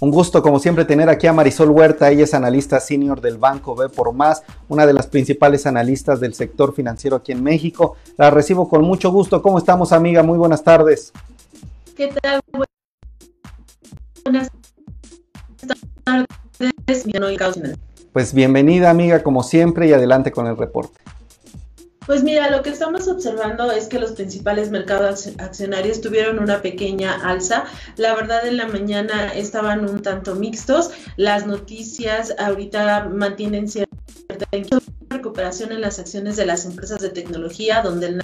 Un gusto, como siempre, tener aquí a Marisol Huerta. Ella es analista senior del Banco B por Más, una de las principales analistas del sector financiero aquí en México. La recibo con mucho gusto. ¿Cómo estamos, amiga? Muy buenas tardes. ¿Qué tal? Buenas tardes. Pues bienvenida, amiga, como siempre, y adelante con el reporte. Pues mira, lo que estamos observando es que los principales mercados accionarios tuvieron una pequeña alza. La verdad en la mañana estaban un tanto mixtos. Las noticias ahorita mantienen cierta recuperación en las acciones de las empresas de tecnología, donde el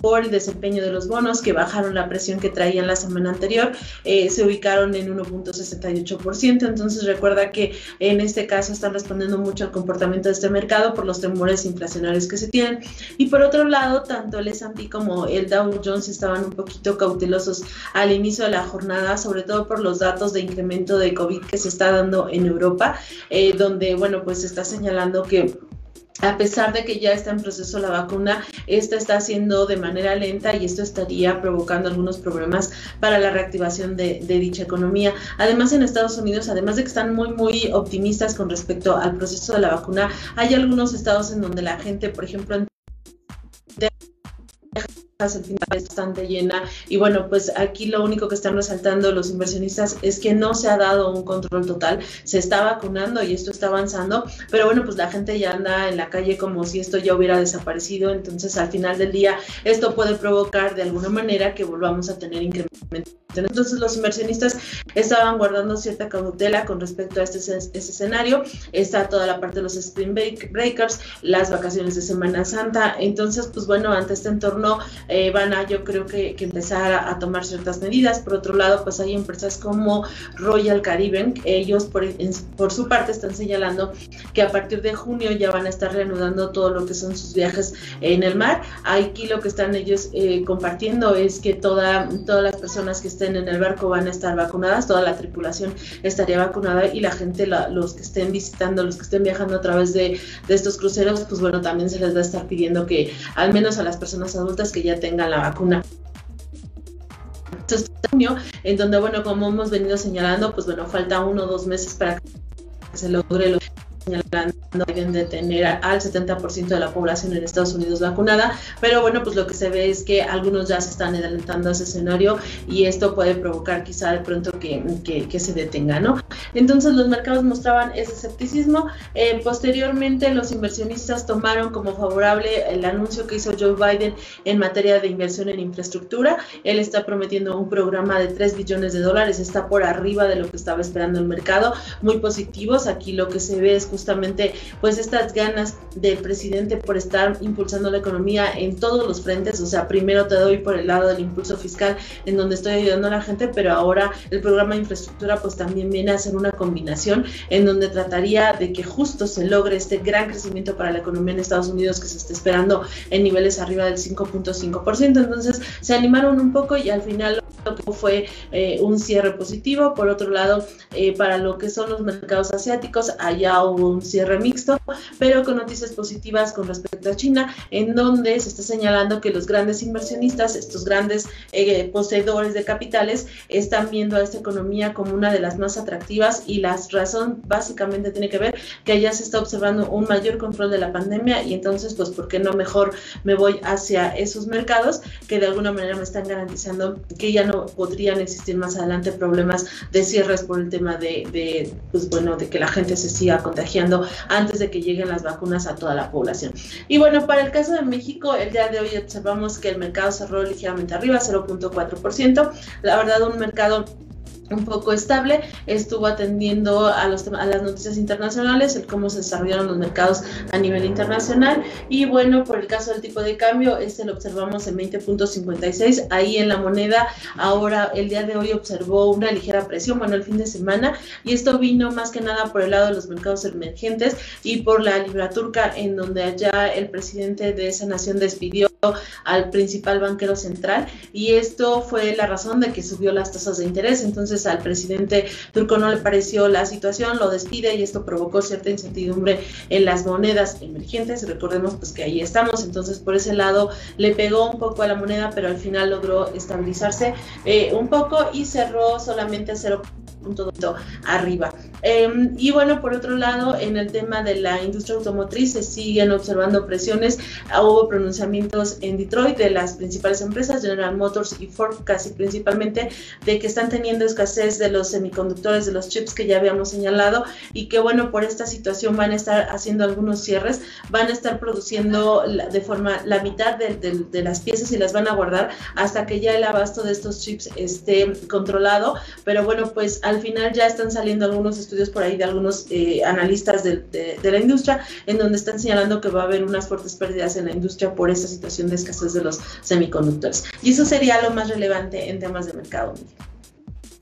por el desempeño de los bonos que bajaron la presión que traían la semana anterior, eh, se ubicaron en 1.68%. Entonces recuerda que en este caso están respondiendo mucho al comportamiento de este mercado por los temores inflacionarios que se tienen. Y por otro lado, tanto el S&P como el Dow Jones estaban un poquito cautelosos al inicio de la jornada, sobre todo por los datos de incremento de COVID que se está dando en Europa, eh, donde, bueno, pues se está señalando que a pesar de que ya está en proceso la vacuna, esta está haciendo de manera lenta y esto estaría provocando algunos problemas para la reactivación de, dicha economía. Además, en Estados Unidos, además de que están muy, muy optimistas con respecto al proceso de la vacuna, hay algunos estados en donde la gente, por ejemplo, el bastante llena. Y bueno pues aquí lo único que están resaltando los inversionistas es que no se ha dado un control total. Se está vacunando y esto está avanzando pero bueno pues la gente ya anda en la calle como si esto ya hubiera desaparecido. Entonces al final del día esto puede provocar de alguna manera que volvamos a tener incremento entonces los inversionistas estaban guardando cierta cautela con respecto a este, escenario. Está toda la parte de los spring breakers, las vacaciones de Semana Santa. Entonces, pues bueno, ante este entorno eh, van a yo creo que, empezar a, tomar ciertas medidas. Por otro lado, pues hay empresas como Royal Caribbean, ellos por, por su parte están señalando que a partir de junio ya van a estar reanudando todo lo que son sus viajes en el mar. Aquí lo que están ellos eh, compartiendo es que toda, todas las personas que estén en el barco van a estar vacunadas, toda la tripulación estaría vacunada y la gente, los que estén visitando, los que estén viajando a través de, estos cruceros, pues bueno, también se les va a estar pidiendo que al menos a las personas adultas que ya tengan la vacuna. En donde, bueno, como hemos venido señalando, pues bueno, falta uno o dos meses para que se logre lo señalando deben de tener al 70% de la población en Estados Unidos vacunada, pero bueno, pues lo que se ve es que algunos ya se están adelantando a ese escenario y esto puede provocar quizá de pronto que, que, se detenga, ¿no? Entonces los mercados mostraban ese escepticismo. Eh, posteriormente los inversionistas tomaron como favorable el anuncio que hizo Joe Biden en materia de inversión en infraestructura. Él está prometiendo un programa de 3 billones de dólares, está por arriba de lo que estaba esperando el mercado, muy positivos. Aquí lo que se ve es justamente pues estas ganas del presidente por estar impulsando la economía en todos los frentes, o sea, primero te doy por el lado del impulso fiscal en donde estoy ayudando a la gente, pero ahora el programa de infraestructura pues también viene a ser una combinación en donde trataría de que justo se logre este gran crecimiento para la economía en Estados Unidos que se está esperando en niveles arriba del 5.5%, entonces se animaron un poco y al final lo fue eh, un cierre positivo, por otro lado, eh, para lo que son los mercados asiáticos, allá hubo un cierre mixto, pero con noticias positivas con respecto a China, en donde se está señalando que los grandes inversionistas, estos grandes eh, poseedores de capitales, están viendo a esta economía como una de las más atractivas y la razón básicamente tiene que ver que allá se está observando un mayor control de la pandemia y entonces, pues, ¿por qué no mejor me voy hacia esos mercados que de alguna manera me están garantizando que ya no podrían existir más adelante problemas de cierres por el tema de, de pues bueno, de que la gente se siga contagiando antes de que lleguen las vacunas a toda la población. Y bueno, para el caso de México, el día de hoy observamos que el mercado cerró ligeramente arriba, 0.4%. La verdad, un mercado un poco estable, estuvo atendiendo a, los, a las noticias internacionales, el cómo se desarrollaron los mercados a nivel internacional. Y bueno, por el caso del tipo de cambio, este lo observamos en 20.56, ahí en la moneda, ahora el día de hoy observó una ligera presión, bueno, el fin de semana, y esto vino más que nada por el lado de los mercados emergentes y por la libra turca, en donde allá el presidente de esa nación despidió al principal banquero central y esto fue la razón de que subió las tasas de interés, entonces al presidente turco no le pareció la situación, lo despide y esto provocó cierta incertidumbre en las monedas emergentes. Recordemos pues que ahí estamos, entonces por ese lado le pegó un poco a la moneda, pero al final logró estabilizarse eh, un poco y cerró solamente a 0 punto arriba. Em, y bueno, por otro lado, en el tema de la industria automotriz se siguen observando presiones. Hubo pronunciamientos en Detroit de las principales empresas, General Motors y Ford casi principalmente, de que están teniendo escasez de los semiconductores, de los chips que ya habíamos señalado y que bueno, por esta situación van a estar haciendo algunos cierres, van a estar produciendo de forma la mitad de, de las piezas y las van a guardar hasta que ya el abasto de estos chips esté controlado. Pero bueno, pues al final ya están saliendo algunos estudios por ahí de algunos eh, analistas de, la industria en donde están señalando que va a haber unas fuertes pérdidas en la industria por esta situación de escasez de los semiconductores. Y eso sería lo más relevante en temas de mercado.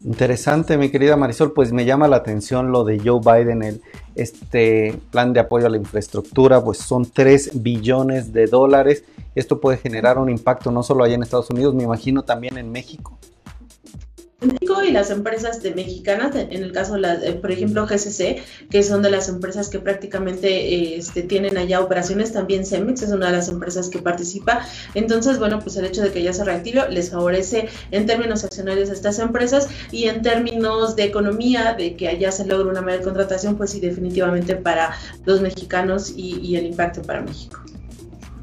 Interesante, mi querida Marisol, pues me llama la atención lo de Joe Biden, el este plan de apoyo a la infraestructura, pues son 3 billones de dólares. Esto puede generar un impacto no solo allá en Estados Unidos, me imagino también en México. México y las empresas de mexicanas, en el caso, de por ejemplo, GCC, que son de las empresas que prácticamente este, tienen allá operaciones, también Cemex es una de las empresas que participa. Entonces, bueno, pues el hecho de que ya se reactive les favorece en términos accionarios a estas empresas y en términos de economía, de que allá se logre una mayor contratación, pues sí, definitivamente para los mexicanos y, y el impacto para México.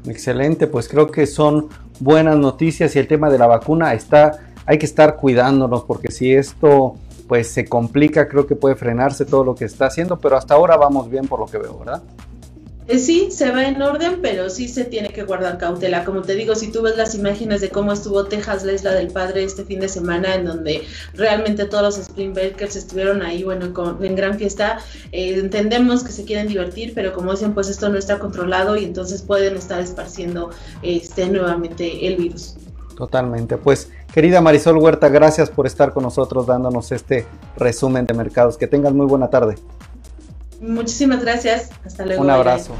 Excelente, pues creo que son buenas noticias y el tema de la vacuna está hay que estar cuidándonos porque si esto pues se complica, creo que puede frenarse todo lo que está haciendo, pero hasta ahora vamos bien por lo que veo, ¿verdad? Eh, sí, se va en orden, pero sí se tiene que guardar cautela. Como te digo, si tú ves las imágenes de cómo estuvo Texas, la isla del padre, este fin de semana, en donde realmente todos los Spring Breakers estuvieron ahí, bueno, con, en gran fiesta, eh, entendemos que se quieren divertir, pero como dicen, pues esto no está controlado y entonces pueden estar esparciendo este, nuevamente el virus. Totalmente. Pues, querida Marisol Huerta, gracias por estar con nosotros dándonos este resumen de mercados. Que tengan muy buena tarde. Muchísimas gracias. Hasta luego. Un abrazo.